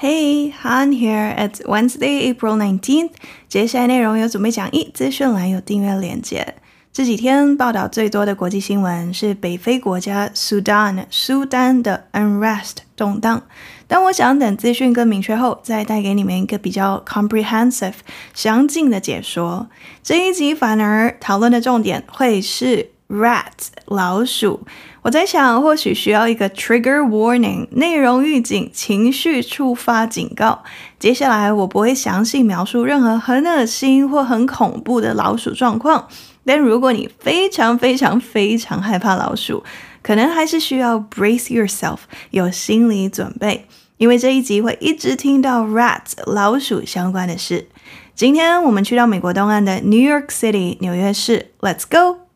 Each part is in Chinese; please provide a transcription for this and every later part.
Hey, Han here. It's Wednesday, April 19th. 接下来内容有准备讲义，资讯栏有订阅链接。这几天报道最多的国际新闻是北非国家 Sudan 苏丹的 unrest 动荡。但我想等资讯更明确后，再带给你们一个比较 comprehensive 详尽的解说。这一集反而讨论的重点会是 rats 老鼠。我在想，或许需要一个 trigger warning 内容预警、情绪触发警告。接下来我不会详细描述任何很恶心或很恐怖的老鼠状况，但如果你非常非常非常害怕老鼠，可能还是需要 brace yourself 有心理准备，因为这一集会一直听到 rat 老鼠相关的事。今天我们去到美国东岸的 New York City 纽约市，Let's go。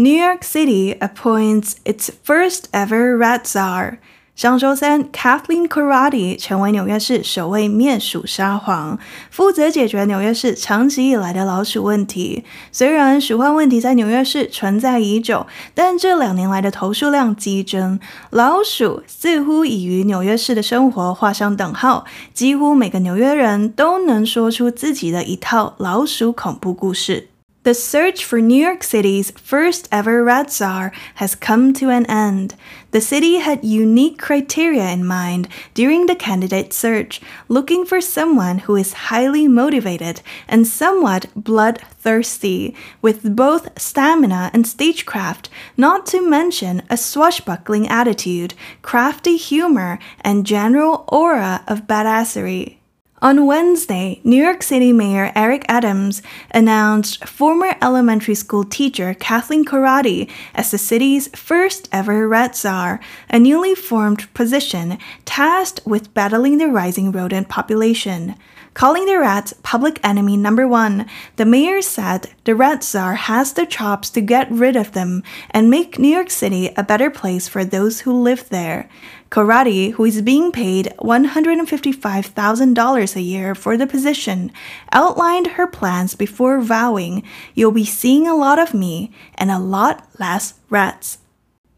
New York City appoints its first ever rat czar。上周三，Kathleen Corradi 成为纽约市首位灭鼠沙皇，负责解决纽约市长期以来的老鼠问题。虽然鼠患问题在纽约市存在已久，但这两年来的投诉量激增，老鼠似乎已与纽约市的生活画上等号。几乎每个纽约人都能说出自己的一套老鼠恐怖故事。The search for New York City's first ever rat czar has come to an end. The city had unique criteria in mind during the candidate search, looking for someone who is highly motivated and somewhat bloodthirsty, with both stamina and stagecraft, not to mention a swashbuckling attitude, crafty humor, and general aura of badassery. On Wednesday, New York City Mayor Eric Adams announced former elementary school teacher Kathleen Corradi as the city's first ever rat czar, a newly formed position tasked with battling the rising rodent population. Calling the rats public enemy number one, the mayor said the rat czar has the chops to get rid of them and make New York City a better place for those who live there. Corradi, who is being paid $155,000 a year for the position, outlined her plans before vowing, You'll be seeing a lot of me and a lot less rats.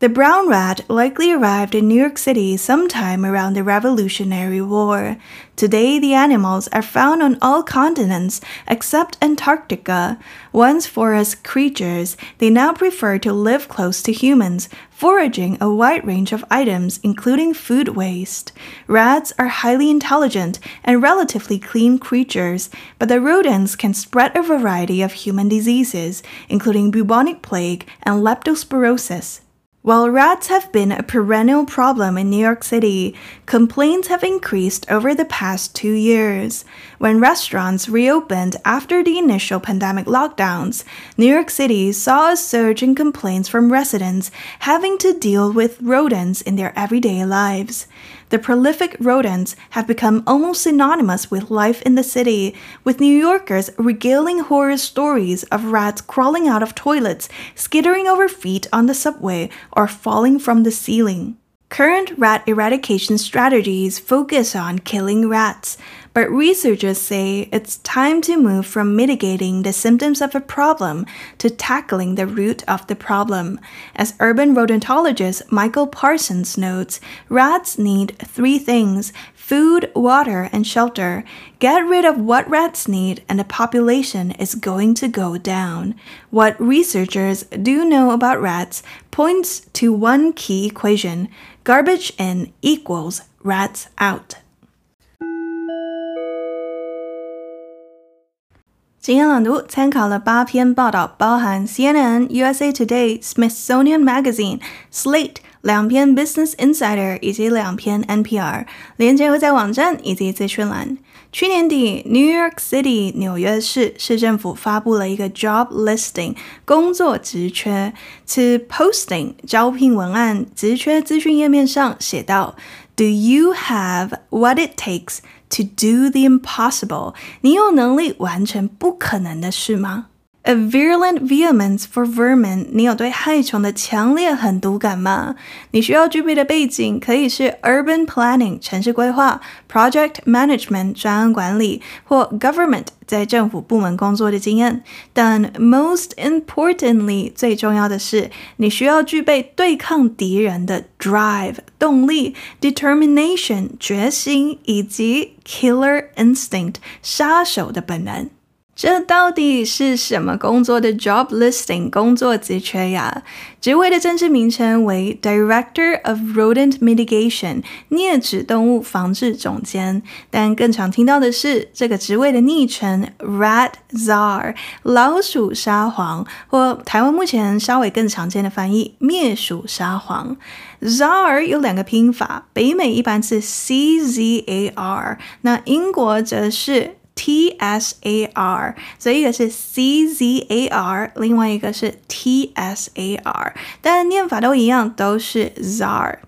The brown rat likely arrived in New York City sometime around the Revolutionary War. Today, the animals are found on all continents except Antarctica. Once forest creatures, they now prefer to live close to humans, foraging a wide range of items, including food waste. Rats are highly intelligent and relatively clean creatures, but the rodents can spread a variety of human diseases, including bubonic plague and leptospirosis. While rats have been a perennial problem in New York City, complaints have increased over the past two years. When restaurants reopened after the initial pandemic lockdowns, New York City saw a surge in complaints from residents having to deal with rodents in their everyday lives. The prolific rodents have become almost synonymous with life in the city, with New Yorkers regaling horror stories of rats crawling out of toilets, skittering over feet on the subway, or falling from the ceiling. Current rat eradication strategies focus on killing rats, but researchers say it's time to move from mitigating the symptoms of a problem to tackling the root of the problem. As urban rodentologist Michael Parsons notes, rats need three things food, water, and shelter. Get rid of what rats need, and the population is going to go down. What researchers do know about rats points to one key equation garbage in equals rats out. 今天朗读参考了八篇报道，包含 CNN、USA Today、Smithsonian Magazine、Slate 两篇 Business Insider 以及两篇 NPR。连接会在网站以及资讯栏。去年底，New York City 纽约市市政府发布了一个 Job Listing 工作职缺。此 posting 招聘文案职缺资讯页面上写道：Do you have what it takes？To do the impossible，你有能力完成不可能的事吗？A virulent vehemence for vermin，你有对害虫的强烈狠毒感吗？你需要具备的背景可以是 urban planning 城市规划、project management 专案管理或 government 在政府部门工作的经验。但 most importantly 最重要的是，你需要具备对抗敌人的 drive 动力、determination 决心以及 killer instinct 杀手的本能。这到底是什么工作的 job listing 工作职缺呀？职位的正式名称为 Director of Rodent Mitigation 啮齿动物防治总监，但更常听到的是这个职位的昵称 Rat Czar 老鼠沙皇，或台湾目前稍微更常见的翻译灭鼠沙皇。Czar 有两个拼法，北美一般是 C Z A R，那英国则是。T S A R，所以一个是 C Z A R，另外一个是 T S A R，但念法都一样，都是 Czar。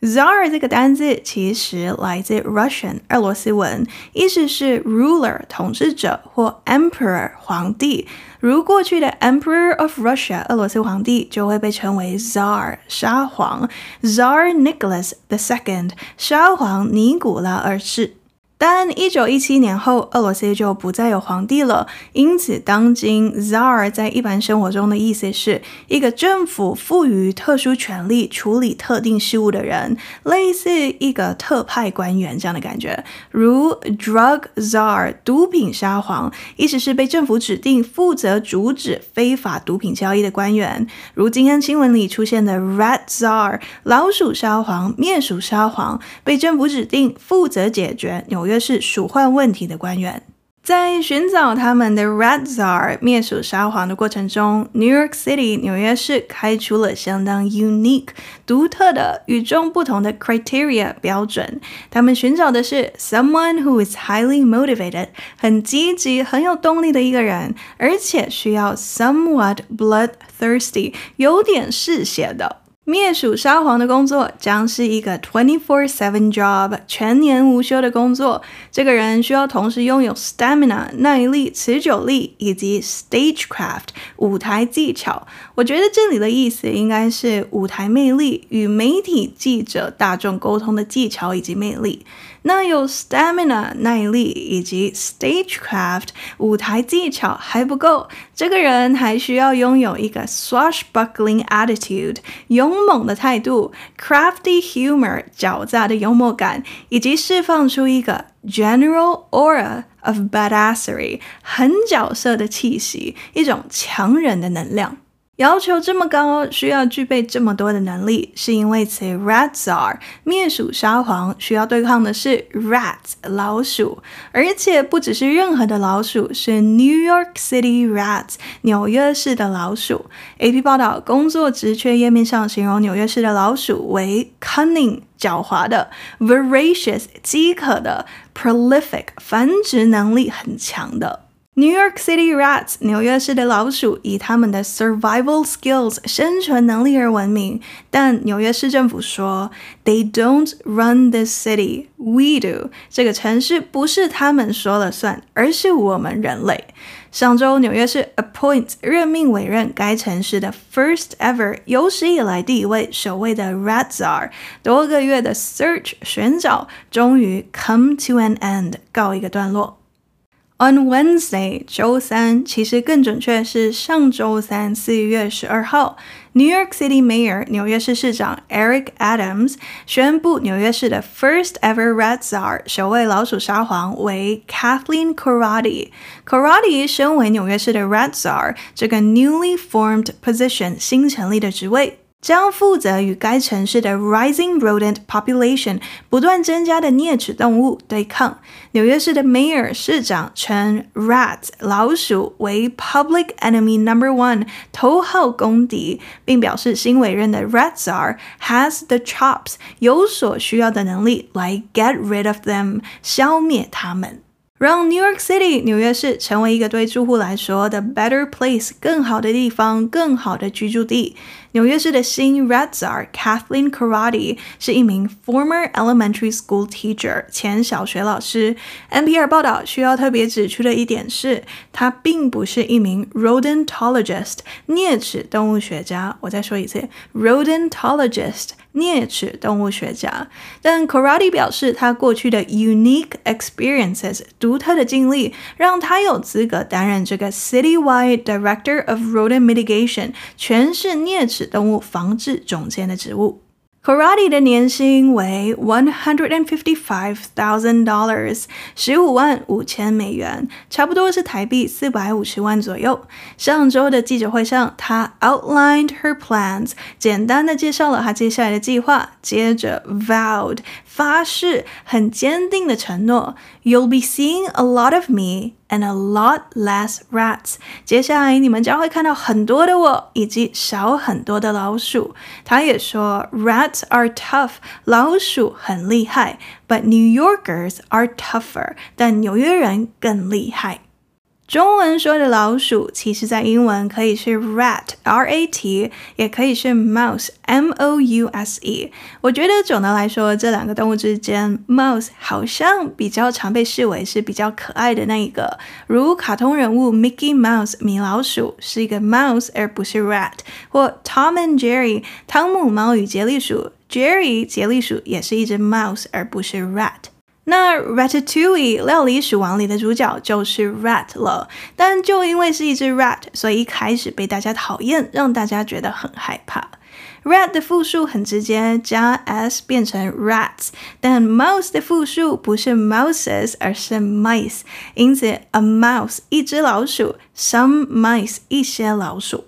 Czar 这个单字其实来自 Russian 俄罗斯文，意思是 ruler 统治者或 emperor 皇帝。如过去的 Emperor of Russia 俄罗斯皇帝就会被称为 Czar 沙皇，Tsar Nicholas the Second 沙皇尼古拉二世。但一九一七年后，俄罗斯就不再有皇帝了，因此当今 Tsar 在一般生活中的意思是一个政府赋予特殊权力处理特定事务的人，类似一个特派官员这样的感觉。如 Drug Tsar 毒品沙皇，意思是被政府指定负责阻止非法毒品交易的官员。如今天新闻里出现的 Rat Tsar 老鼠沙皇、灭鼠沙皇，被政府指定负责解决纽约。是鼠患问题的官员，在寻找他们的 Rat Czar 灭鼠沙皇的过程中，New York City 纽约市开出了相当 unique 独特的与众不同的 criteria 标准。他们寻找的是 someone who is highly motivated 很积极、很有动力的一个人，而且需要 somewhat bloodthirsty 有点嗜血的。灭鼠沙皇的工作将是一个 twenty-four-seven job，全年无休的工作。这个人需要同时拥有 stamina 耐力、持久力以及 stagecraft 舞台技巧。我觉得这里的意思应该是舞台魅力与媒体记者大众沟通的技巧以及魅力。那有 stamina 耐力以及 stagecraft 舞台技巧还不够，这个人还需要拥有一个 swashbuckling attitude 勇猛的态度，crafty humor 狡诈的幽默感，以及释放出一个 general aura of badassery 狠角色的气息，一种强人的能量。要求这么高，需要具备这么多的能力，是因为此 Rat Czar 灭鼠沙皇需要对抗的是 rats 老鼠，而且不只是任何的老鼠，是 New York City rats 纽约市的老鼠。AP 报道，工作职缺页面上形容纽约市的老鼠为 cunning 狡猾的，voracious 饥渴的，prolific 繁殖能力很强的。New York City rats，纽约市的老鼠以他们的 survival skills 生存能力而闻名。但纽约市政府说，They don't run this city, we do。这个城市不是他们说了算，而是我们人类。上周，纽约市 appoint 任命委任该城市的 first ever 有史以来第一位首位的 rat czar。多个月的 search 寻找，终于 come to an end 告一个段落。On Wednesday，周三，其实更准确是上周三，四月十二号，New York City Mayor 纽约市市长 Eric Adams 宣布，纽约市的 First ever Rat Czar 首位老鼠沙皇为 Kathleen Corradi。Corradi 身为纽约市的 Rat Czar 这个 newly formed position 新成立的职位。 将负责与该城市的 rising rodent population 不断增加的啮齿动物对抗。纽约市的 mayor 市长称 rat 老鼠为 public enemy number one 头号公敌，并表示新委任的 rat czar has the chops 有所需要的能力来 get rid of them 消灭他们。让 New York City 纽约市成为一个对住户来说的 better place 更好的地方，更好的居住地。纽约市的新 Rat Czar Kathleen Corradi 是一名 former elementary school teacher 前小学老师。NPR 报道需要特别指出的一点是，她并不是一名 rodentologist 啮齿动物学家。我再说一次，rodentologist。啮齿动物学家，但 Corradi 表示，他过去的 unique experiences 独特的经历，让他有资格担任这个 Citywide Director of Rodent Mitigation 全市啮齿 动物防治总监的职务。Karate 的年薪为 one hundred and fifty five thousand dollars，十五万五千美元，差不多是台币四百五十万左右。上周的记者会上，他 outlined her plans，简单的介绍了他接下来的计划，接着 vowed，发誓，很坚定的承诺 ，You'll be seeing a lot of me。And a lot less rats。接下来你们将会看到很多的我，以及少很多的老鼠。他也说，Rats are tough，老鼠很厉害，but New Yorkers are tougher，但纽约人更厉害。 中文说的老鼠，其实在英文可以是 rat，R-A-T，也可以是 mouse，M-O-U-S-E。我觉得总的来说，这两个动物之间，mouse 好像比较常被视为是比较可爱的那一个，如卡通人物 Mickey Mouse 米老鼠是一个 mouse 而不是 rat，或 Tom and Jerry 汤姆猫与杰利鼠，Jerry 杰利鼠也是一只 mouse 而不是 rat。那 Ratatouille 料理鼠王里的主角就是 rat 了，但就因为是一只 rat，所以一开始被大家讨厌，让大家觉得很害怕。rat 的复数很直接，加 s 变成 rats，但 mouse 的复数不是 mouses，而是 mice，因此 a mouse 一只老鼠，some mice 一些老鼠。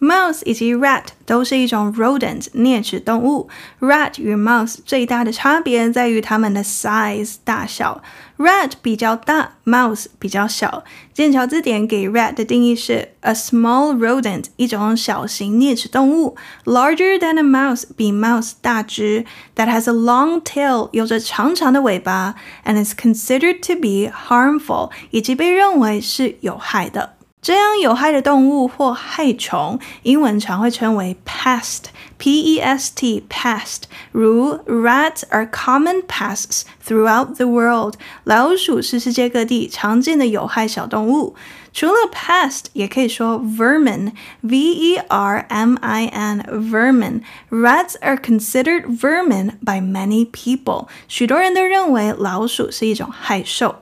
Mouse 以及 rat 都是一种 rodent 啮齿动物。rat 与 mouse 最大的差别在于它们的 size 大小，rat 比较大，mouse 比较小。剑桥字典给 rat 的定义是 a small rodent 一种小型啮齿动物，larger than a mouse 比 mouse 大只，that has a long tail 有着长长的尾巴，and is considered to be harmful 以及被认为是有害的。 这样有害的动物或害虫，英文常会称为 pest，P-E-S-T，pest。如 Rats are common pests throughout the world。老鼠是世界各地常见的有害小动物。除了 pest，也可以说 vermin，V-E-R-M-I-N，vermin。Rats are considered vermin by many people。许多人都认为老鼠是一种害兽。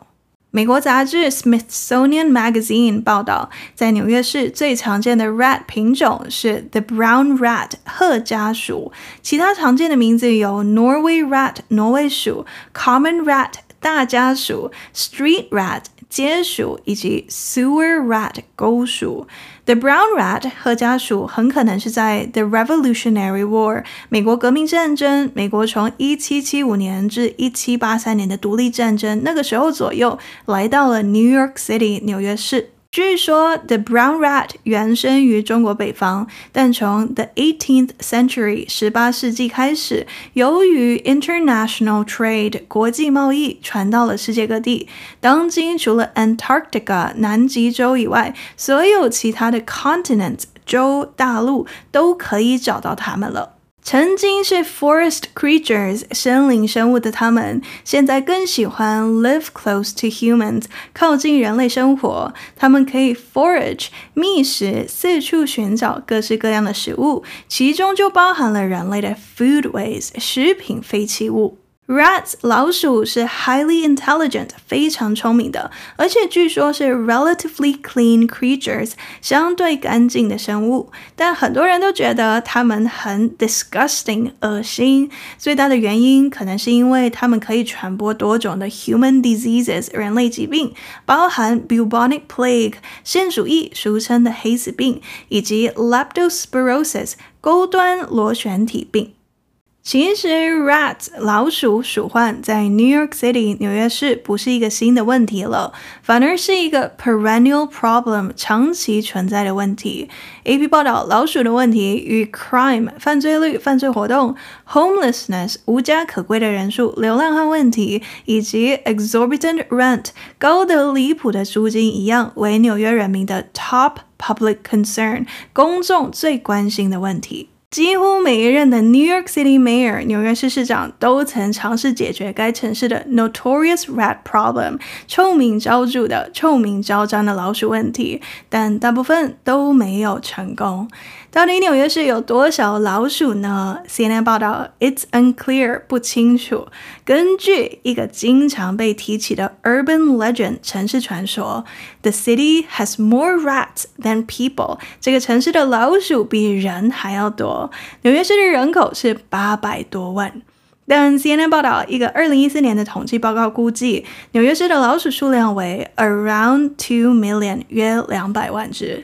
美国杂志《Smithsonian Magazine》报道，在纽约市最常见的 rat 品种是 the brown rat 褐家鼠，其他常见的名字有 Norway rat 挪威鼠、common rat 大家鼠、street rat 街鼠以及 sewer rat 沟鼠。The brown rat 和家鼠很可能是在 The Revolutionary War 美国革命战争，美国从一七七五年至一七八三年的独立战争那个时候左右来到了 New York City 纽约市。据说，the brown rat 原生于中国北方，但从 the 18th century 十八世纪开始，由于 international trade 国际贸易传到了世界各地。当今除了 Antarctica 南极洲以外，所有其他的 continents 洲大陆都可以找到它们了。曾经是 forest creatures 森林生物的它们，现在更喜欢 live close to humans 靠近人类生活。它们可以 forage 觅食，四处寻找各式各样的食物，其中就包含了人类的 food waste 食品废弃物。Rats 老鼠是 highly intelligent 非常聪明的，而且据说是 relatively clean creatures 相对干净的生物。但很多人都觉得它们很 disgusting 恶心。最大的原因可能是因为它们可以传播多种的 human diseases 人类疾病，包含 bubonic plague 线鼠疫俗称的黑死病，以及 leptospirosis 钩端螺旋体病。其实，rat 老鼠鼠患在 New York City 纽约市不是一个新的问题了，反而是一个 perennial problem 长期存在的问题。AP 报道，老鼠的问题与 crime 犯罪率、犯罪活动、homelessness 无家可归的人数、流浪汉问题以及 exorbitant rent 高得离谱的租金一样，为纽约人民的 top public concern 公众最关心的问题。几乎每一任的 New York City Mayor 纽约市市长都曾尝试解决该城市的 Notorious Rat Problem 臭名昭著的臭名昭彰的老鼠问题，但大部分都没有成功。到底纽约市有多少老鼠呢？CNN 报道，It's unclear，不清楚。根据一个经常被提起的 urban legend 城市传说，The city has more rats than people。这个城市的老鼠比人还要多。纽约市的人口是八百多万，但 CNN 报道，一个二零一四年的统计报告估计，纽约市的老鼠数量为 around two million，约两百万只。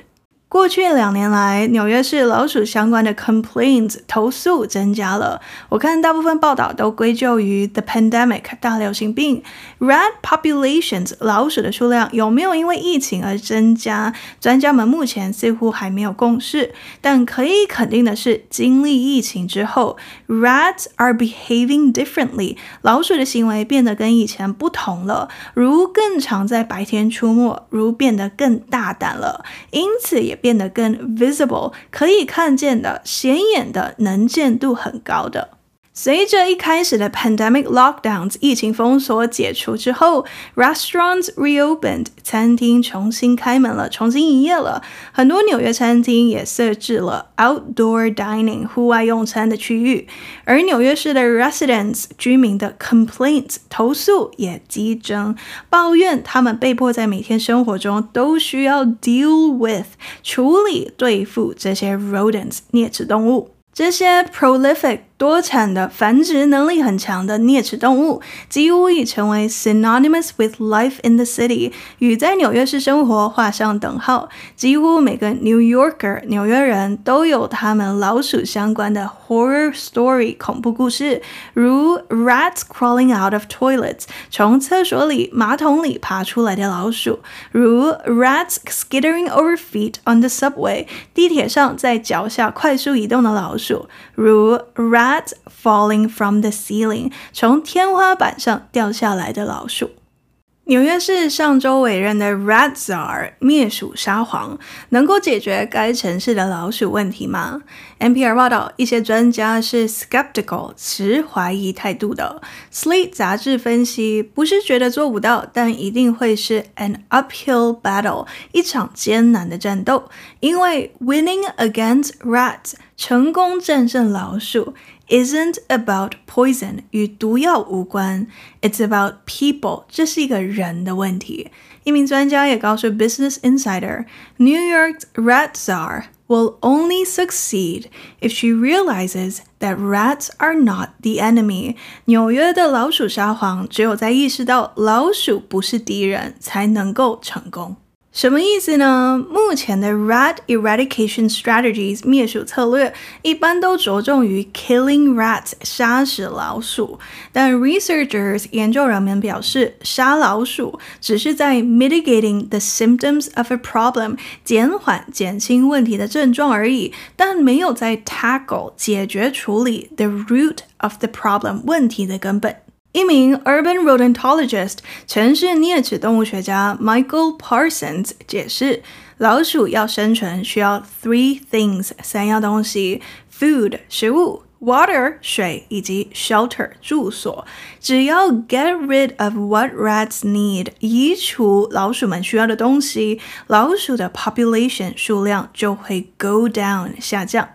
过去两年来，纽约市老鼠相关的 complaints 投诉增加了。我看大部分报道都归咎于 the pandemic 大流行病。Rat populations 老鼠的数量有没有因为疫情而增加？专家们目前似乎还没有共识。但可以肯定的是，经历疫情之后，rats are behaving differently。老鼠的行为变得跟以前不同了，如更常在白天出没，如变得更大胆了，因此也。变得更 visible，可以看见的、显眼的、能见度很高的。随着一开始的 pandemic lockdowns 疫情封锁解除之后，restaurants reopened 餐厅重新开门了，重新营业了。很多纽约餐厅也设置了 outdoor dining 户外用餐的区域，而纽约市的 residents 居民的 complaints 投诉也激增，抱怨他们被迫在每天生活中都需要 deal with 处理对付这些 rodents 啮齿动物，这些 prolific。多产的、繁殖能力很强的啮齿动物，几乎已成为 synonymous with life in the city，与在纽约市生活画上等号。几乎每个 New Yorker 纽约人都有他们老鼠相关的 horror story 恐怖故事，如 rats crawling out of toilets 从厕所里、马桶里爬出来的老鼠，如 rats skittering over feet on the subway 地铁上在脚下快速移动的老鼠，如 rats Rat falling from the ceiling，从天花板上掉下来的老鼠。纽约市上周委任的 Rat Czar 灭鼠沙皇能够解决该城市的老鼠问题吗？NPR 报道，一些专家是 skeptical 持怀疑态度的。Slate 杂志分析，不是觉得做不到，但一定会是 an uphill battle 一场艰难的战斗，因为 winning against rats 成功战胜老鼠。Isn't about poison 与毒药无关，It's about people，这是一个人的问题。一名专家也告诉 Business Insider，New York's rat czar will only succeed if she realizes that rats are not the enemy。纽约的老鼠沙皇只有在意识到老鼠不是敌人，才能够成功。 什么意思呢？目前的 rat eradication strategies 灭鼠策略一般都着重于 killing rats 杀死老鼠，但 researchers 研究人员表示，杀老鼠只是在 mitigating the symptoms of a problem 减缓减轻问题的症状而已，但没有在 tackle 解决处理 the root of the problem 问题的根本。 一名 urban rodentologist 城市啮齿动物学家 Michael Parsons 解释，老鼠要生存需要 three things 三样东西：food 食物、water 水以及 shelter 住所。只要 get rid of what rats need 移除老鼠们需要的东西，老鼠的 population 数量就会 go down 下降。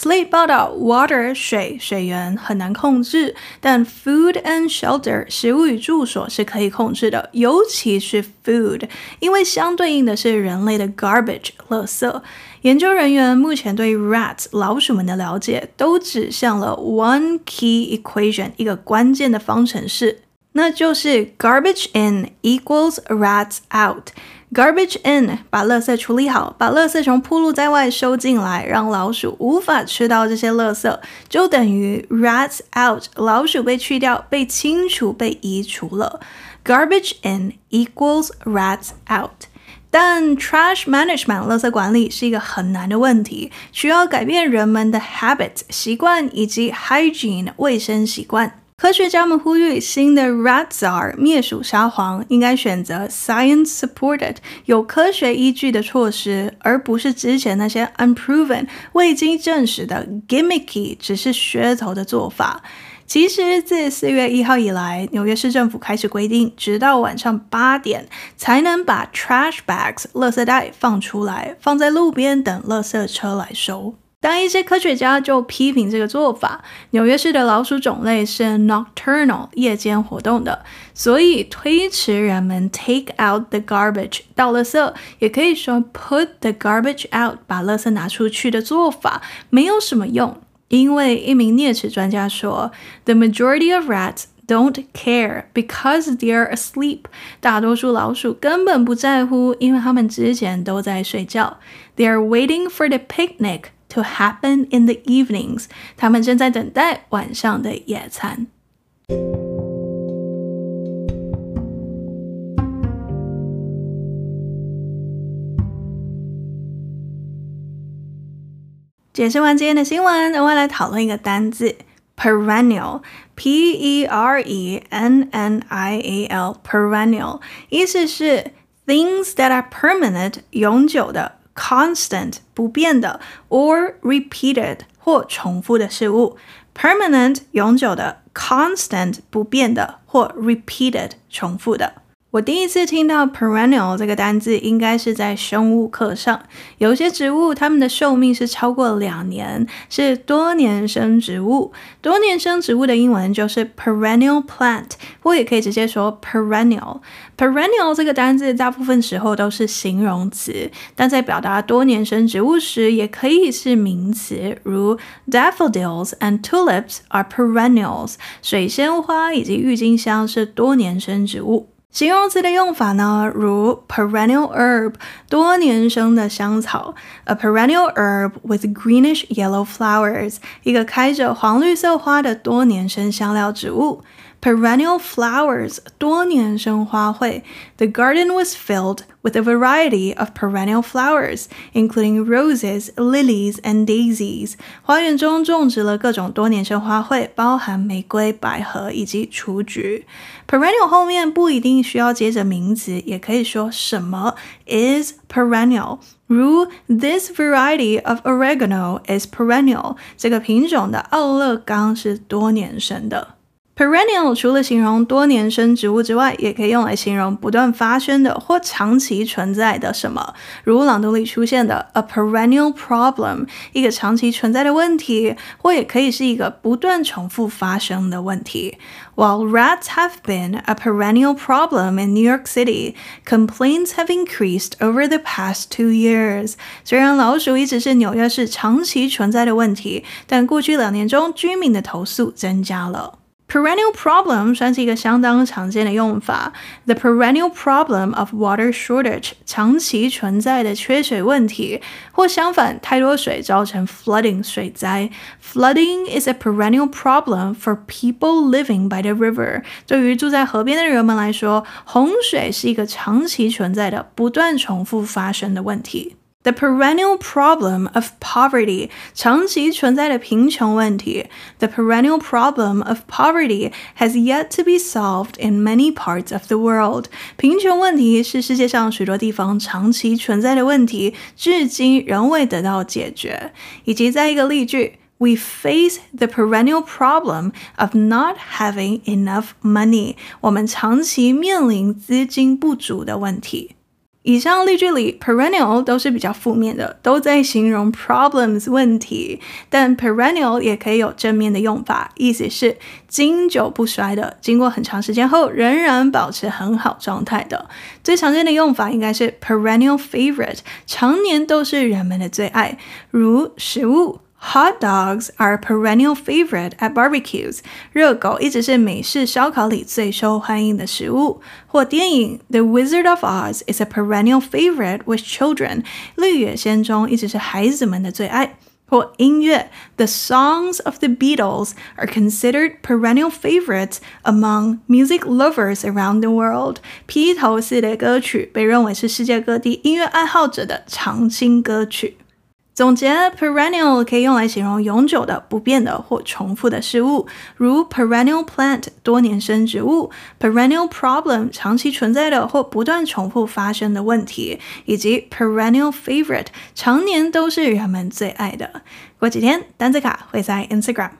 Slate 报道，water 水水源很难控制，但 food and shelter 食物与住所是可以控制的，尤其是 food，因为相对应的是人类的 garbage 垃圾。研究人员目前对 rats 老鼠们的了解都指向了 one key equation 一个关键的方程式，那就是 garbage in equals rats out。Garbage in，把垃圾处理好，把垃圾从铺路在外收进来，让老鼠无法吃到这些垃圾，就等于 rats out，老鼠被去掉、被清除、被移除了。Garbage in equals rats out。但 trash management，垃圾管理是一个很难的问题，需要改变人们的 habit 习惯以及 hygiene 卫生习惯。科学家们呼吁新的 Rat Czar 灭鼠沙皇应该选择 science-supported 有科学依据的措施，而不是之前那些 unproven 未经证实的 gimmicky 只是噱头的做法。其实自四月一号以来，纽约市政府开始规定，直到晚上八点才能把 trash bags 垃圾袋放出来，放在路边等垃圾车来收。当一些科学家就批评这个做法，纽约市的老鼠种类是 nocturnal 夜间活动的，所以推迟人们 take out the garbage 倒垃圾，也可以说 put the garbage out 把垃圾拿出去的做法没有什么用，因为一名啮齿专家说，the majority of rats don't care because they're asleep，大多数老鼠根本不在乎，因为他们之前都在睡觉，they're waiting for the picnic。To happen in the evenings，他们正在等待晚上的野餐。解释完今天的新闻，我们来讨论一个单字：perennial，P-E-R-E-N-N-I-A-L，perennial，意思是 things that are permanent，永久的。 Constant 不变的，or repeated 或重复的事物，permanent 永久的，constant 不变的或 repeated 重复的。我第一次听到 perennial 这个单字，应该是在生物课上。有些植物，它们的寿命是超过两年，是多年生植物。多年生植物的英文就是 perennial plant，或也可以直接说 perennial。perennial 这个单字大部分时候都是形容词，但在表达多年生植物时，也可以是名词，如 daffodils and tulips are perennials。水仙花以及郁金香是多年生植物。形容词的用法呢，如 perennial herb 多年生的香草，a perennial herb with greenish yellow flowers 一个开着黄绿色花的多年生香料植物。Perennial flowers 多年生花卉。The garden was filled with a variety of perennial flowers, including roses, lilies, and daisies. 花园中种植了各种多年生花卉，包含玫瑰、百合以及雏菊。Perennial 后面不一定需要接着名词，也可以说什么 is perennial。如 This variety of oregano is perennial。这个品种的奥勒冈是多年生的。 Perennial 除了形容多年生植物之外，也可以用来形容不断发生的或长期存在的什么，如朗读里出现的 a perennial problem，一个长期存在的问题，或也可以是一个不断重复发生的问题。While rats have been a perennial problem in New York City, complaints have increased over the past two years。虽然老鼠一直是纽约市长期存在的问题，但过去两年中居民的投诉增加了。Perennial problem 算是一个相当常见的用法。The perennial problem of water shortage，长期存在的缺水问题，或相反，太多水造成 flooding 水灾。Flooding is a perennial problem for people living by the river。对于住在河边的人们来说，洪水是一个长期存在的、不断重复发生的问题。The perennial problem of poverty，长期存在的贫穷问题。The perennial problem of poverty has yet to be solved in many parts of the world。贫穷问题是世界上许多地方长期存在的问题，至今仍未得到解决。以及再一个例句：We face the perennial problem of not having enough money。我们长期面临资金不足的问题。 以上例句里，perennial 都是比较负面的，都在形容 problems 问题。但 perennial 也可以有正面的用法，意思是经久不衰的，经过很长时间后仍然保持很好状态的。最常见的用法应该是 perennial favorite，常年都是人们的最爱，如食物。Hot dogs are a perennial favorite at barbecues。热狗一直是美式烧烤里最受欢迎的食物。或电影《The Wizard of Oz》is a perennial favorite with children。绿野仙踪一直是孩子们的最爱。或音乐《The Songs of the Beatles》are considered perennial favorites among music lovers around the world。披头士的歌曲被认为是世界各地音乐爱好者的常青歌曲。 总结，perennial 可以用来形容永久的、不变的或重复的事物，如 perennial plant 多年生植物，perennial problem 长期存在的或不断重复发生的问题，以及 perennial favorite 常年都是人们最爱的。过几天，单字卡会在 Instagram。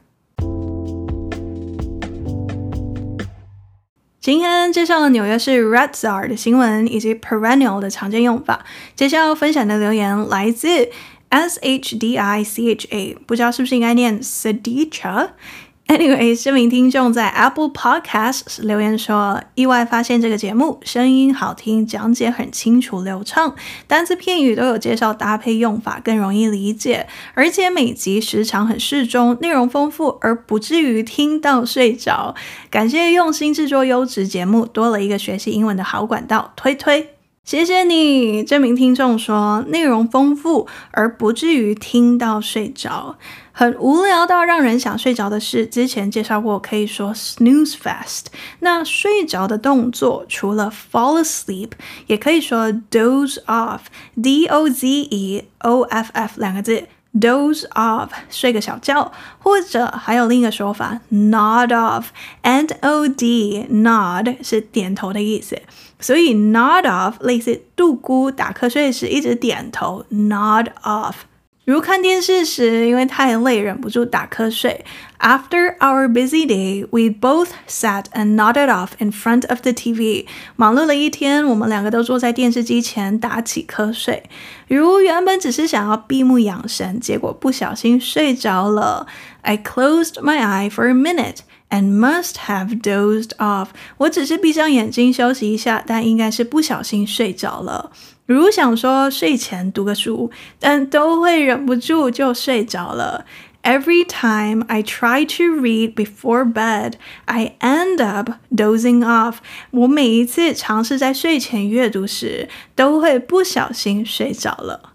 今天介绍了纽约市 Red Czar 的新闻以及 perennial 的常见用法。接下来要分享的留言来自。S H D I C H A，不知道是不是应该念 Sedicha。Anyway，这名听众在 Apple Podcast 留言说，意外发现这个节目声音好听，讲解很清楚流畅，单词片语都有介绍搭配用法，更容易理解，而且每集时长很适中，内容丰富，而不至于听到睡着。感谢用心制作优质节目，多了一个学习英文的好管道，推推。谢谢你，这名听众说内容丰富而不至于听到睡着，很无聊到让人想睡着的事。之前介绍过，可以说 snooze fest。那睡着的动作除了 fall asleep，也可以说 doze off，d o z e o f f 两个字。Doze off，睡个小觉，或者还有另一个说法，nod off，n o d，nod 是点头的意思，所以 nod off 类似度孤打瞌睡时一直点头，nod off。如看电视时，因为太累，忍不住打瞌睡。After our busy day, we both sat and nodded off in front of the TV. 忙碌了一天，我们两个都坐在电视机前打起瞌睡。如原本只是想要闭目养神，结果不小心睡着了。I closed my eye for a minute and must have dozed off. 我只是闭上眼睛休息一下，但应该是不小心睡着了。如想说睡前读个书，但都会忍不住就睡着了。Every time I try to read before bed, I end up dozing off. 我每一次尝试在睡前阅读时，都会不小心睡着了。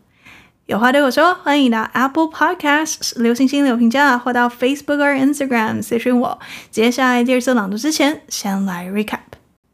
有话对我说，欢迎到 Apple Podcasts 留星星留评价，或到 Facebook 或 Instagram 私讯我。接下来第二次朗读之前，先来 recap。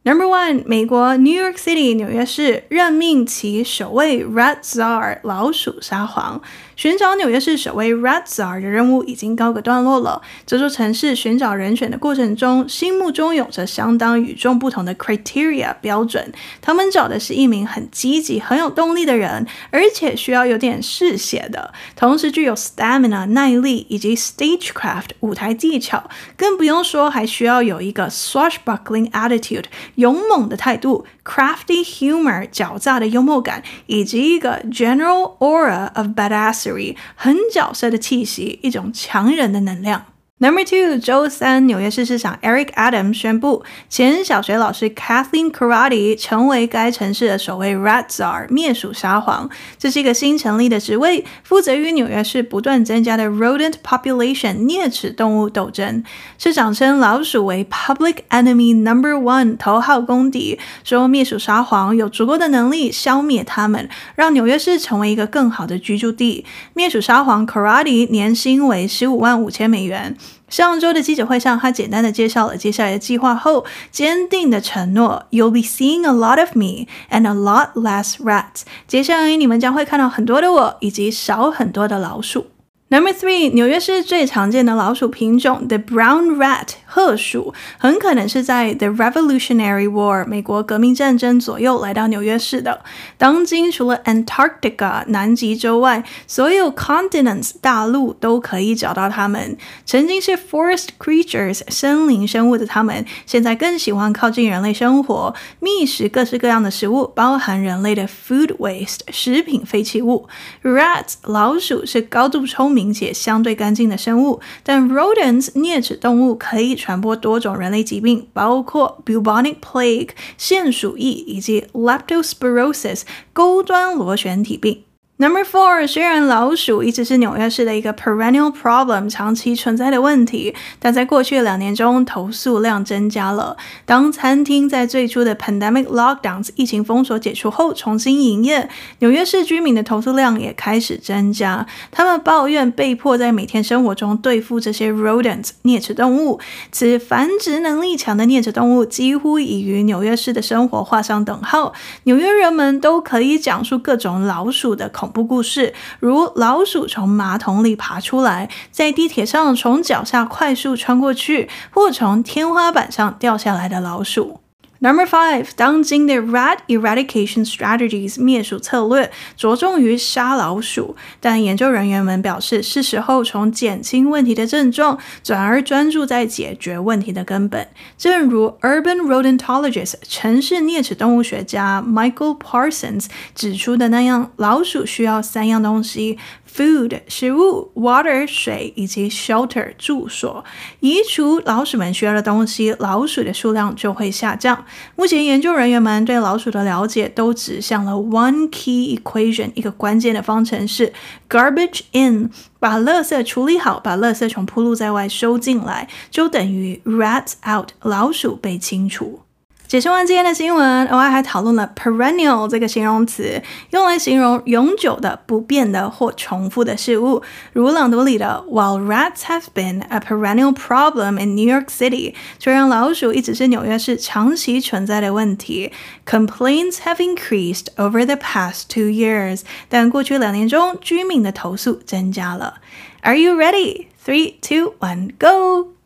Number one，美国 New York City 纽约市任命其首位 Red Czar 老鼠沙皇。寻找纽约市首位 Rat Czar 的任务已经告个段落了。这座城市寻找人选的过程中，心目中有着相当与众不同的 criteria 标准。他们找的是一名很积极、很有动力的人，而且需要有点嗜血的，同时具有 stamina 耐力以及 stagecraft 舞台技巧。更不用说，还需要有一个 swashbuckling attitude 勇猛的态度 ，crafty humor 狡诈的幽默感，以及一个 general aura of badassery。很角色的气息，一种强人的能量。 Number two，周三，纽约市市长 Eric Adams 宣布，前小学老师 Kathleen Karate 成为该城市的首位 Rat Czar 灭鼠沙皇。这是一个新成立的职位，负责与纽约市不断增加的 rodent population 啮齿动物斗争。市长称老鼠为 Public Enemy Number One 头号公敌，说灭鼠沙皇有足够的能力消灭它们，让纽约市成为一个更好的居住地。灭鼠沙皇 Karate 年薪为十五万五千美元。上周的记者会上，他简单的介绍了接下来的计划后，坚定的承诺：“You'll be seeing a lot of me and a lot less rats。”接下来你们将会看到很多的我，以及少很多的老鼠。Number three，纽约市最常见的老鼠品种 The Brown Rat 褐鼠，很可能是在 The Revolutionary War 美国革命战争左右来到纽约市的。当今除了 Antarctica 南极洲外，所有 continents 大陆都可以找到它们。曾经是 forest creatures 森林生物的它们，现在更喜欢靠近人类生活，觅食各式各样的食物，包含人类的 food waste 食品废弃物。Rats 老鼠是高度聪明。并且相对干净的生物，但 rodents 啮齿动物可以传播多种人类疾病，包括 bubonic plague 腺鼠疫以及 leptospirosis 钩端螺旋体病。Number four，虽然老鼠一直是纽约市的一个 perennial problem，长期存在的问题，但在过去两年中，投诉量增加了。当餐厅在最初的 pandemic lockdowns 疫情封锁解除后重新营业，纽约市居民的投诉量也开始增加。他们抱怨被迫在每天生活中对付这些 rodents 啮齿动物。此繁殖能力强的啮齿动物几乎已与纽约市的生活画上等号。纽约人们都可以讲述各种老鼠的恐恐怖故事，如老鼠从马桶里爬出来，在地铁上从脚下快速穿过去，或从天花板上掉下来的老鼠。Number five，当今的 rat eradication strategies 灭鼠策略着重于杀老鼠，但研究人员们表示，是时候从减轻问题的症状，转而专注在解决问题的根本。正如 urban rodentologist 城市啮齿动物学家 Michael Parsons 指出的那样，老鼠需要三样东西。Food 食物，water 水以及 shelter 住所。移除老鼠们需要的东西，老鼠的数量就会下降。目前研究人员们对老鼠的了解都指向了 one key equation 一个关键的方程式：garbage in 把垃圾处理好，把垃圾从铺路在外收进来，就等于 rats out 老鼠被清除。解释完今天的新闻，额外还讨论了 perennial 这个形容词，用来形容永久的、不变的或重复的事物。如朗读里的，While rats have been a perennial problem in New York City，虽然老鼠一直是纽约市长期存在的问题，complaints have increased over the past two years，但过去两年中，居民的投诉增加了。Are you ready? Three, two, one, go!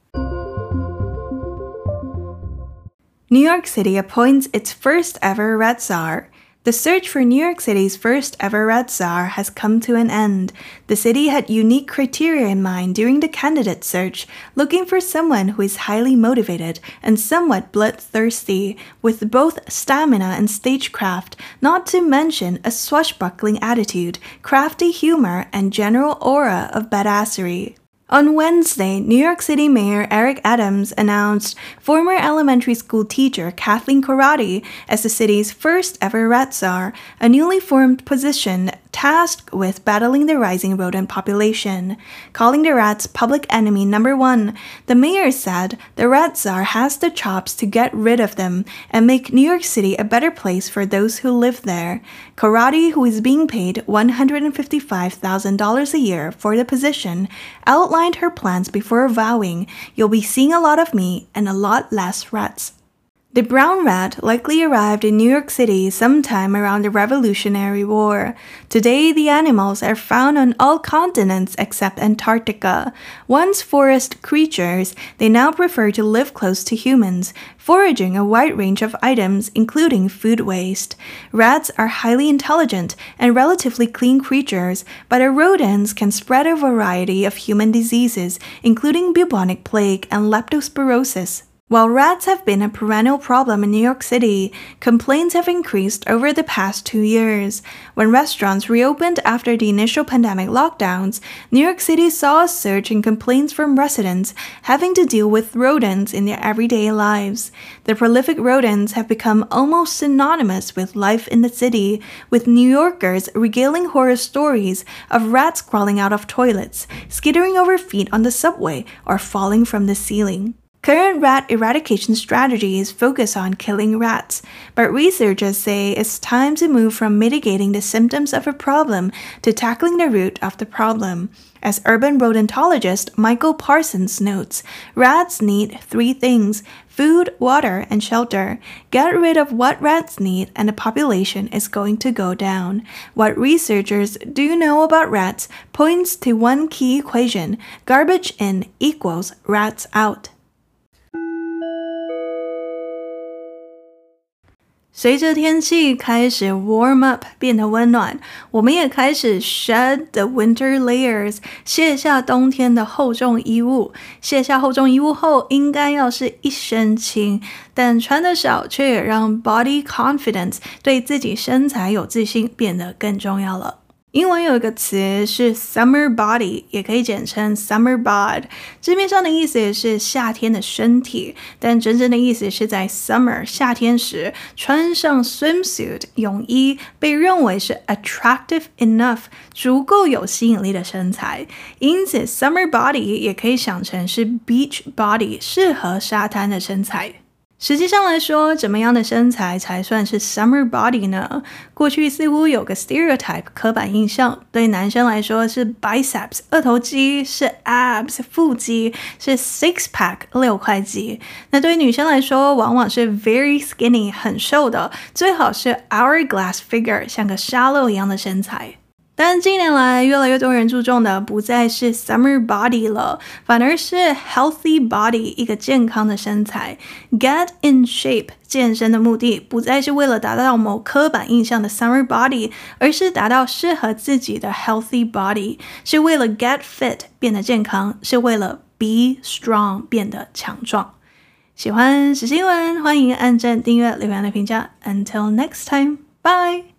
New York City appoints its first ever Red czar. The search for New York City's first ever Red czar has come to an end. The city had unique criteria in mind during the candidate search, looking for someone who is highly motivated and somewhat bloodthirsty, with both stamina and stagecraft, not to mention a swashbuckling attitude, crafty humor, and general aura of badassery. On Wednesday, New York City Mayor Eric Adams announced former elementary school teacher Kathleen Corradi as the city's first ever rat czar, a newly formed position tasked with battling the rising rodent population. Calling the rats public enemy number one, the mayor said the rat czar has the chops to get rid of them and make New York City a better place for those who live there. Corradi, who is being paid $155,000 a year for the position, outlined her plans before vowing, You'll be seeing a lot of me and a lot less rats. The brown rat likely arrived in New York City sometime around the Revolutionary War. Today, the animals are found on all continents except Antarctica. Once forest creatures, they now prefer to live close to humans, foraging a wide range of items, including food waste. Rats are highly intelligent and relatively clean creatures, but our rodents can spread a variety of human diseases, including bubonic plague and leptospirosis. While rats have been a perennial problem in New York City, complaints have increased over the past two years. When restaurants reopened after the initial pandemic lockdowns, New York City saw a surge in complaints from residents having to deal with rodents in their everyday lives. The prolific rodents have become almost synonymous with life in the city, with New Yorkers regaling horror stories of rats crawling out of toilets, skittering over feet on the subway, or falling from the ceiling. Current rat eradication strategies focus on killing rats, but researchers say it's time to move from mitigating the symptoms of a problem to tackling the root of the problem. As urban rodentologist Michael Parsons notes, rats need three things food, water, and shelter. Get rid of what rats need, and the population is going to go down. What researchers do know about rats points to one key equation garbage in equals rats out. 随着天气开始 warm up，变得温暖，我们也开始 shed the winter layers，卸下冬天的厚重衣物。卸下厚重衣物后，应该要是一身轻，但穿的少却也让 body confidence 对自己身材有自信变得更重要了。英文有一个词是 summer body，也可以简称 summer bod。字面上的意思是夏天的身体，但真正的意思是在 summer 夏天时穿上 swimsuit 泳衣，被认为是 attractive enough 足够有吸引力的身材。因此，summer body 也可以想成是 beach body，适合沙滩的身材。实际上来说，怎么样的身材才算是 summer body 呢？过去似乎有个 stereotype 刻板印象，对男生来说是 biceps 二头肌，是 abs 腹肌，是 six pack 六块肌。那对于女生来说，往往是 very skinny 很瘦的，最好是 hourglass figure 像个沙漏一样的身材。但近年来，越来越多人注重的不再是 summer body 了，反而是 healthy body，一个健康的身材。Get in shape，健身的目的不再是为了达到某刻板印象的 summer body，而是达到适合自己的 healthy body，是为了 get fit 变得健康，是为了 be strong 变得强壮。喜欢时新闻，欢迎按赞、订阅、留言的评价。Until next time，bye。